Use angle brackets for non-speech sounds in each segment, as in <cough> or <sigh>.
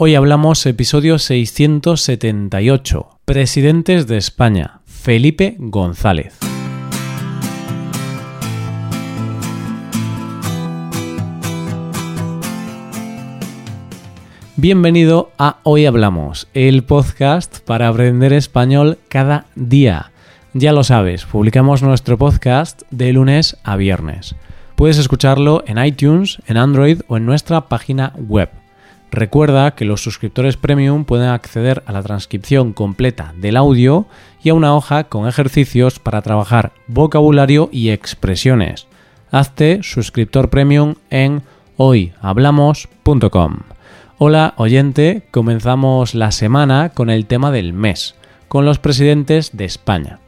Hoy hablamos episodio 678, Presidentes de España, Felipe González. Bienvenido a Hoy Hablamos, el podcast para aprender español cada día. Ya lo sabes, publicamos nuestro podcast de lunes a viernes. Puedes escucharlo en iTunes, en Android o en nuestra página web Recuerda que los suscriptores premium pueden acceder a la transcripción completa del audio y a una hoja con ejercicios para trabajar vocabulario y expresiones. Hazte suscriptor premium en hoyhablamos.com. Hola oyente, comenzamos la semana con el tema del mes, con los presidentes de España.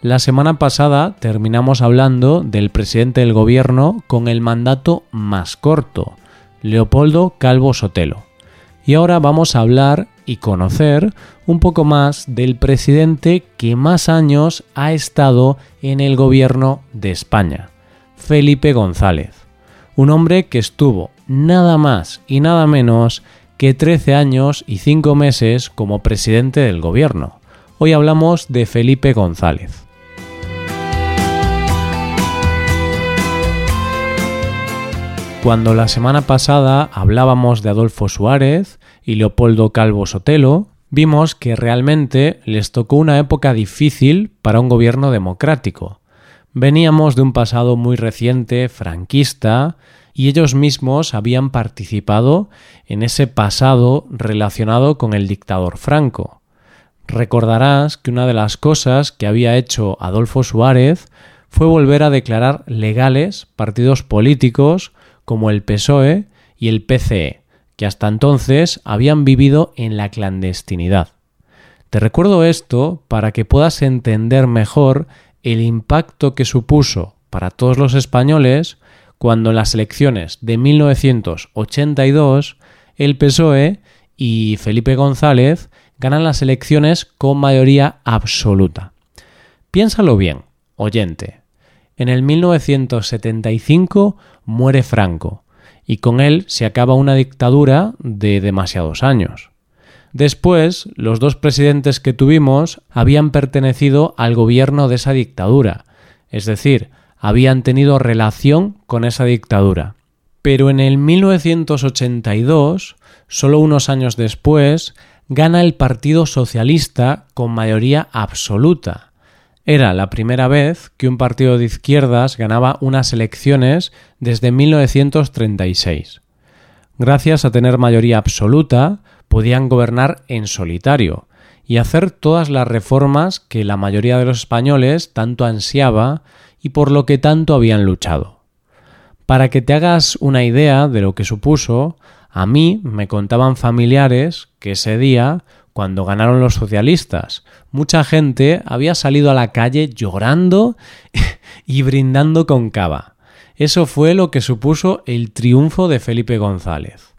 La semana pasada terminamos hablando del presidente del gobierno con el mandato más corto, Leopoldo Calvo Sotelo. Y ahora vamos a hablar y conocer un poco más del presidente que más años ha estado en el gobierno de España, Felipe González. Un hombre que estuvo nada más y nada menos que 13 años y 5 meses como presidente del gobierno. Hoy hablamos de Felipe González. Cuando la semana pasada hablábamos de Adolfo Suárez y Leopoldo Calvo Sotelo, vimos que realmente les tocó una época difícil para un gobierno democrático. Veníamos de un pasado muy reciente, franquista, y ellos mismos habían participado en ese pasado relacionado con el dictador Franco. Recordarás que una de las cosas que había hecho Adolfo Suárez fue volver a declarar legales partidos políticos como el PSOE y el PCE, que hasta entonces habían vivido en la clandestinidad. Te recuerdo esto para que puedas entender mejor el impacto que supuso para todos los españoles cuando en las elecciones de 1982 el PSOE y Felipe González ganan las elecciones con mayoría absoluta. Piénsalo bien, oyente. En el 1975 muere Franco y con él se acaba una dictadura de demasiados años. Después, los dos presidentes que tuvimos habían pertenecido al gobierno de esa dictadura, es decir, habían tenido relación con esa dictadura. Pero en el 1982, solo unos años después, gana el Partido Socialista con mayoría absoluta, era la primera vez que un partido de izquierdas ganaba unas elecciones desde 1936. Gracias a tener mayoría absoluta, podían gobernar en solitario y hacer todas las reformas que la mayoría de los españoles tanto ansiaba y por lo que tanto habían luchado. Para que te hagas una idea de lo que supuso, a mí me contaban familiares que ese día cuando ganaron los socialistas. Mucha gente había salido a la calle llorando <laughs> y brindando con cava. Eso fue lo que supuso el triunfo de Felipe González.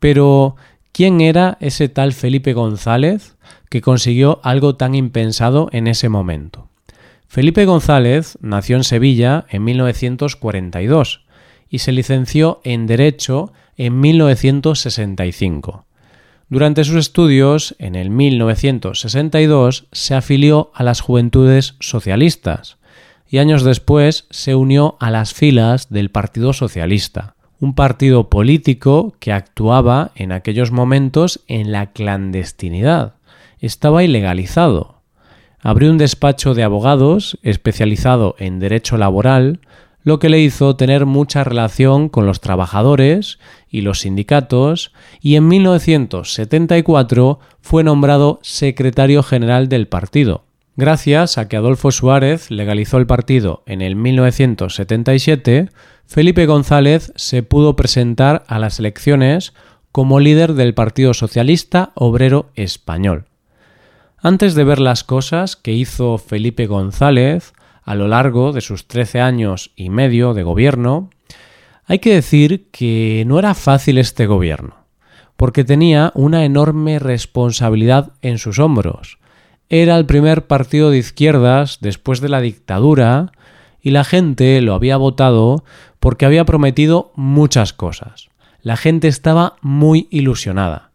Pero, ¿quién era ese tal Felipe González que consiguió algo tan impensado en ese momento? Felipe González nació en Sevilla en 1942 y se licenció en Derecho en 1965. Durante sus estudios, en el 1962, se afilió a las Juventudes Socialistas y años después se unió a las filas del Partido Socialista, un partido político que actuaba en aquellos momentos en la clandestinidad. Estaba ilegalizado. Abrió un despacho de abogados especializado en derecho laboral lo que le hizo tener mucha relación con los trabajadores y los sindicatos, y en 1974 fue nombrado secretario general del partido. Gracias a que Adolfo Suárez legalizó el partido en el 1977, Felipe González se pudo presentar a las elecciones como líder del Partido Socialista Obrero Español. Antes de ver las cosas que hizo Felipe González, a lo largo de sus 13 años y medio de gobierno, hay que decir que no era fácil este gobierno, porque tenía una enorme responsabilidad en sus hombros. Era el primer partido de izquierdas después de la dictadura y la gente lo había votado porque había prometido muchas cosas. La gente estaba muy ilusionada.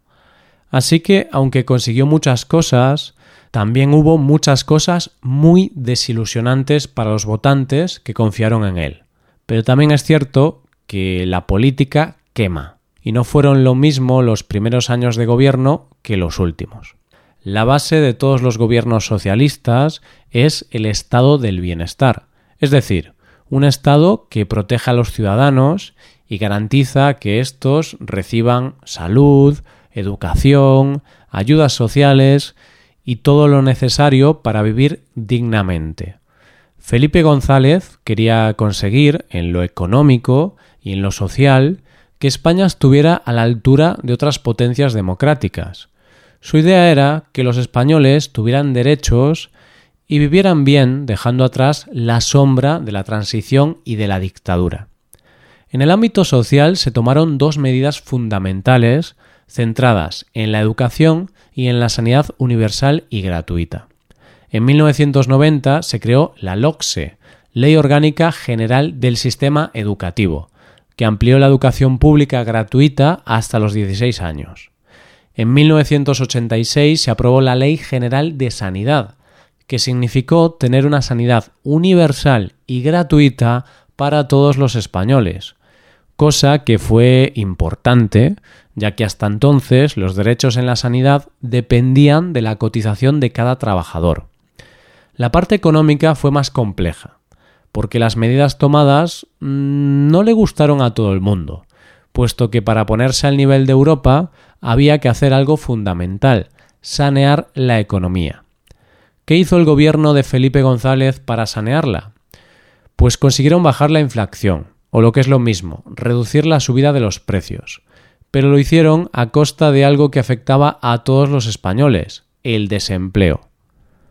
Así que, aunque consiguió muchas cosas, también hubo muchas cosas muy desilusionantes para los votantes que confiaron en él. Pero también es cierto que la política quema, y no fueron lo mismo los primeros años de gobierno que los últimos. La base de todos los gobiernos socialistas es el estado del bienestar, es decir, un estado que proteja a los ciudadanos y garantiza que éstos reciban salud, educación, ayudas sociales y todo lo necesario para vivir dignamente. Felipe González quería conseguir, en lo económico y en lo social, que España estuviera a la altura de otras potencias democráticas. Su idea era que los españoles tuvieran derechos y vivieran bien dejando atrás la sombra de la transición y de la dictadura. En el ámbito social se tomaron dos medidas fundamentales centradas en la educación y en la sanidad universal y gratuita. En 1990 se creó la LOCSE, Ley Orgánica General del Sistema Educativo, que amplió la educación pública gratuita hasta los 16 años. En 1986 se aprobó la Ley General de Sanidad, que significó tener una sanidad universal y gratuita para todos los españoles, cosa que fue importante, ya que hasta entonces los derechos en la sanidad dependían de la cotización de cada trabajador. La parte económica fue más compleja, porque las medidas tomadas mm, no le gustaron a todo el mundo, puesto que para ponerse al nivel de Europa había que hacer algo fundamental, sanear la economía. ¿Qué hizo el gobierno de Felipe González para sanearla? Pues consiguieron bajar la inflación, o lo que es lo mismo, reducir la subida de los precios. Pero lo hicieron a costa de algo que afectaba a todos los españoles, el desempleo.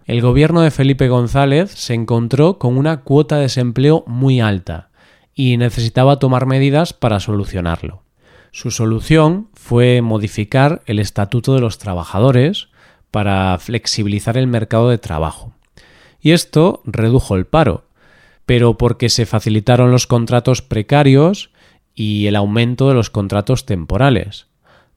El gobierno de Felipe González se encontró con una cuota de desempleo muy alta y necesitaba tomar medidas para solucionarlo. Su solución fue modificar el Estatuto de los Trabajadores para flexibilizar el mercado de trabajo. Y esto redujo el paro, pero porque se facilitaron los contratos precarios y el aumento de los contratos temporales.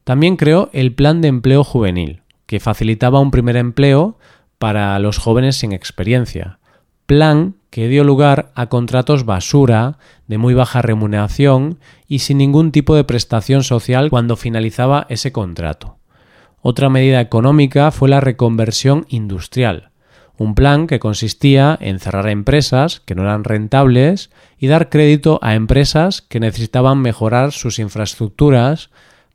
También creó el Plan de Empleo Juvenil, que facilitaba un primer empleo para los jóvenes sin experiencia. Plan que dio lugar a contratos basura, de muy baja remuneración y sin ningún tipo de prestación social cuando finalizaba ese contrato. Otra medida económica fue la reconversión industrial, un plan que consistía en cerrar empresas que no eran rentables y dar crédito a empresas que necesitaban mejorar sus infraestructuras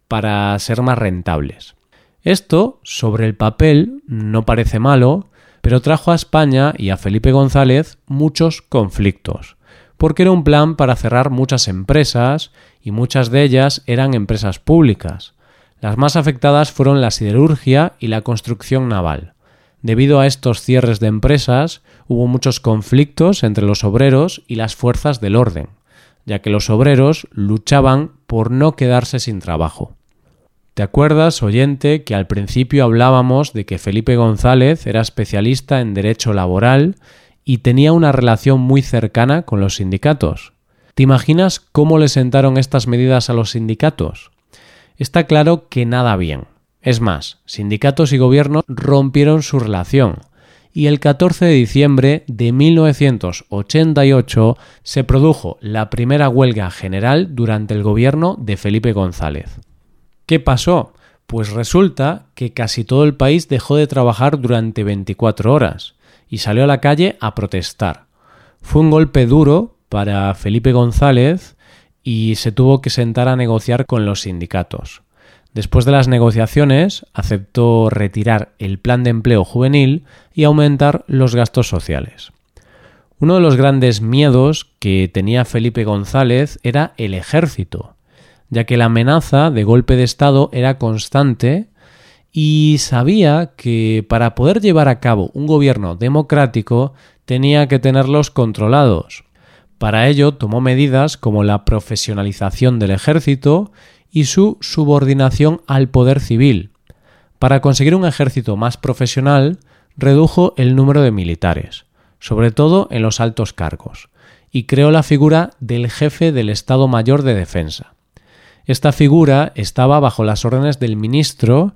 para ser más rentables. Esto, sobre el papel, no parece malo, pero trajo a España y a Felipe González muchos conflictos, porque era un plan para cerrar muchas empresas y muchas de ellas eran empresas públicas. Las más afectadas fueron la siderurgia y la construcción naval. Debido a estos cierres de empresas, hubo muchos conflictos entre los obreros y las fuerzas del orden, ya que los obreros luchaban por no quedarse sin trabajo. ¿Te acuerdas, oyente, que al principio hablábamos de que Felipe González era especialista en derecho laboral y tenía una relación muy cercana con los sindicatos? ¿Te imaginas cómo le sentaron estas medidas a los sindicatos? Está claro que nada bien. Es más, sindicatos y gobierno rompieron su relación, y el 14 de diciembre de 1988 se produjo la primera huelga general durante el gobierno de Felipe González. ¿Qué pasó? Pues resulta que casi todo el país dejó de trabajar durante 24 horas y salió a la calle a protestar. Fue un golpe duro para Felipe González y se tuvo que sentar a negociar con los sindicatos. Después de las negociaciones, aceptó retirar el plan de empleo juvenil y aumentar los gastos sociales. Uno de los grandes miedos que tenía Felipe González era el ejército, ya que la amenaza de golpe de Estado era constante y sabía que para poder llevar a cabo un gobierno democrático tenía que tenerlos controlados. Para ello tomó medidas como la profesionalización del ejército y su subordinación al poder civil. Para conseguir un ejército más profesional, redujo el número de militares, sobre todo en los altos cargos, y creó la figura del jefe del Estado Mayor de Defensa. Esta figura estaba bajo las órdenes del ministro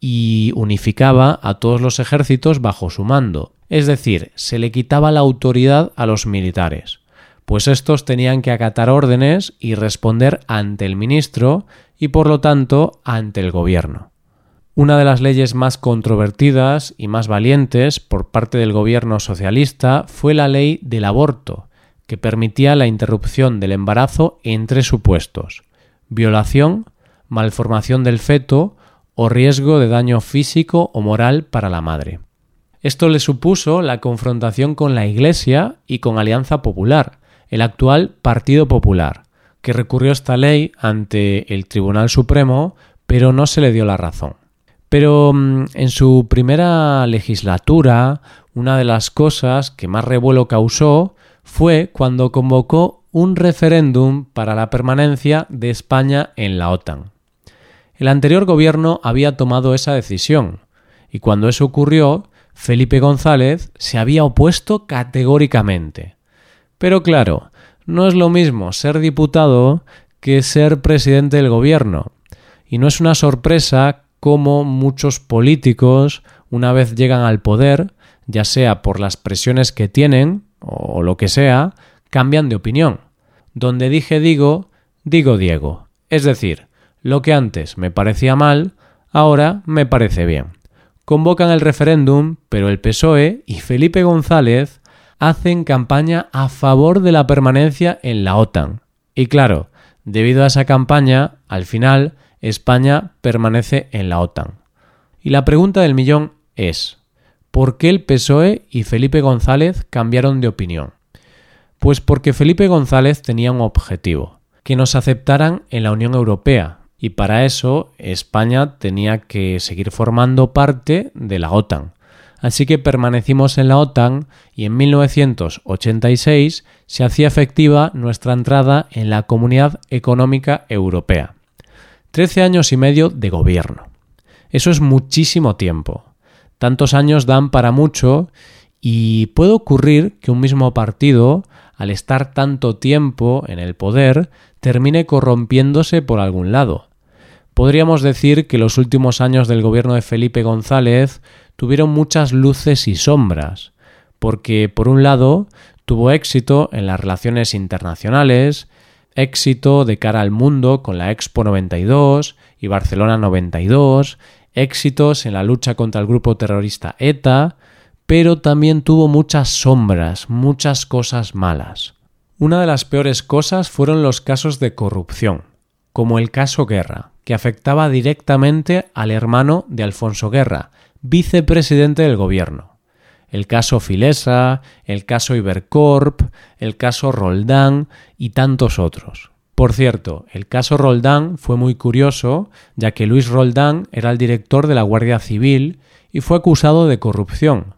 y unificaba a todos los ejércitos bajo su mando, es decir, se le quitaba la autoridad a los militares, pues estos tenían que acatar órdenes y responder ante el ministro y por lo tanto ante el gobierno. Una de las leyes más controvertidas y más valientes por parte del gobierno socialista fue la ley del aborto, que permitía la interrupción del embarazo en tres supuestos violación, malformación del feto o riesgo de daño físico o moral para la madre. Esto le supuso la confrontación con la Iglesia y con Alianza Popular, el actual Partido Popular, que recurrió esta ley ante el Tribunal Supremo, pero no se le dio la razón. Pero mm, en su primera legislatura, una de las cosas que más revuelo causó fue cuando convocó un referéndum para la permanencia de España en la OTAN. El anterior gobierno había tomado esa decisión, y cuando eso ocurrió, Felipe González se había opuesto categóricamente. Pero claro, no es lo mismo ser diputado que ser presidente del gobierno, y no es una sorpresa cómo muchos políticos, una vez llegan al poder, ya sea por las presiones que tienen o lo que sea, cambian de opinión. Donde dije digo, digo Diego. Es decir, lo que antes me parecía mal, ahora me parece bien. Convocan el referéndum, pero el PSOE y Felipe González hacen campaña a favor de la permanencia en la OTAN. Y claro, debido a esa campaña, al final España permanece en la OTAN. Y la pregunta del millón es, ¿por qué el PSOE y Felipe González cambiaron de opinión? Pues porque Felipe González tenía un objetivo, que nos aceptaran en la Unión Europea, y para eso España tenía que seguir formando parte de la OTAN. Así que permanecimos en la OTAN y en 1986 se hacía efectiva nuestra entrada en la Comunidad Económica Europea. Trece años y medio de gobierno. Eso es muchísimo tiempo. Tantos años dan para mucho y puede ocurrir que un mismo partido, al estar tanto tiempo en el poder, termine corrompiéndose por algún lado. Podríamos decir que los últimos años del gobierno de Felipe González tuvieron muchas luces y sombras, porque por un lado tuvo éxito en las relaciones internacionales, éxito de cara al mundo con la Expo 92 y Barcelona 92, éxitos en la lucha contra el grupo terrorista ETA, pero también tuvo muchas sombras, muchas cosas malas. Una de las peores cosas fueron los casos de corrupción, como el caso Guerra, que afectaba directamente al hermano de Alfonso Guerra, vicepresidente del gobierno el caso Filesa, el caso Ibercorp, el caso Roldán y tantos otros. Por cierto, el caso Roldán fue muy curioso, ya que Luis Roldán era el director de la Guardia Civil y fue acusado de corrupción,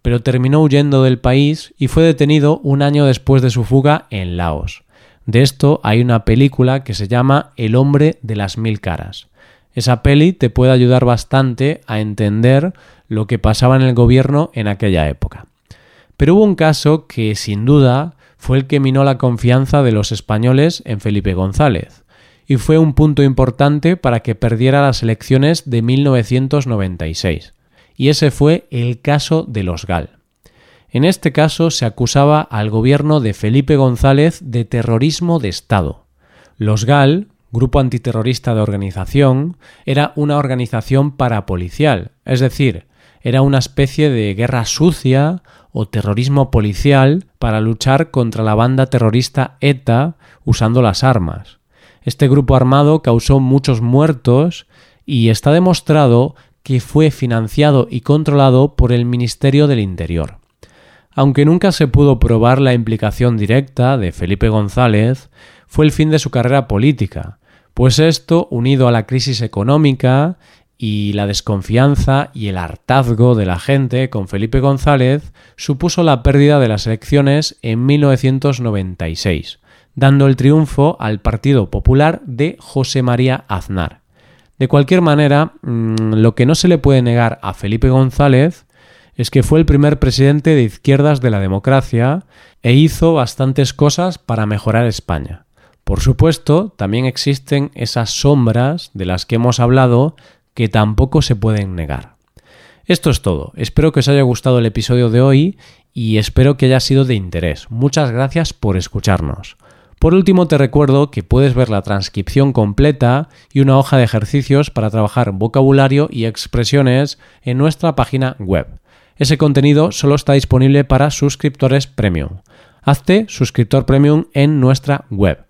pero terminó huyendo del país y fue detenido un año después de su fuga en Laos. De esto hay una película que se llama El hombre de las mil caras. Esa peli te puede ayudar bastante a entender lo que pasaba en el gobierno en aquella época. Pero hubo un caso que, sin duda, fue el que minó la confianza de los españoles en Felipe González, y fue un punto importante para que perdiera las elecciones de 1996. Y ese fue el caso de los GAL. En este caso se acusaba al gobierno de Felipe González de terrorismo de Estado. Los GAL, Grupo Antiterrorista de Organización, era una organización parapolicial, es decir, era una especie de guerra sucia o terrorismo policial para luchar contra la banda terrorista ETA usando las armas. Este grupo armado causó muchos muertos y está demostrado que fue financiado y controlado por el Ministerio del Interior. Aunque nunca se pudo probar la implicación directa de Felipe González, fue el fin de su carrera política, pues esto, unido a la crisis económica y la desconfianza y el hartazgo de la gente con Felipe González, supuso la pérdida de las elecciones en 1996, dando el triunfo al Partido Popular de José María Aznar. De cualquier manera, mm, lo que no se le puede negar a Felipe González es que fue el primer presidente de izquierdas de la democracia e hizo bastantes cosas para mejorar España. Por supuesto, también existen esas sombras de las que hemos hablado que tampoco se pueden negar. Esto es todo. Espero que os haya gustado el episodio de hoy y espero que haya sido de interés. Muchas gracias por escucharnos. Por último, te recuerdo que puedes ver la transcripción completa y una hoja de ejercicios para trabajar vocabulario y expresiones en nuestra página web. Ese contenido solo está disponible para suscriptores premium. Hazte suscriptor premium en nuestra web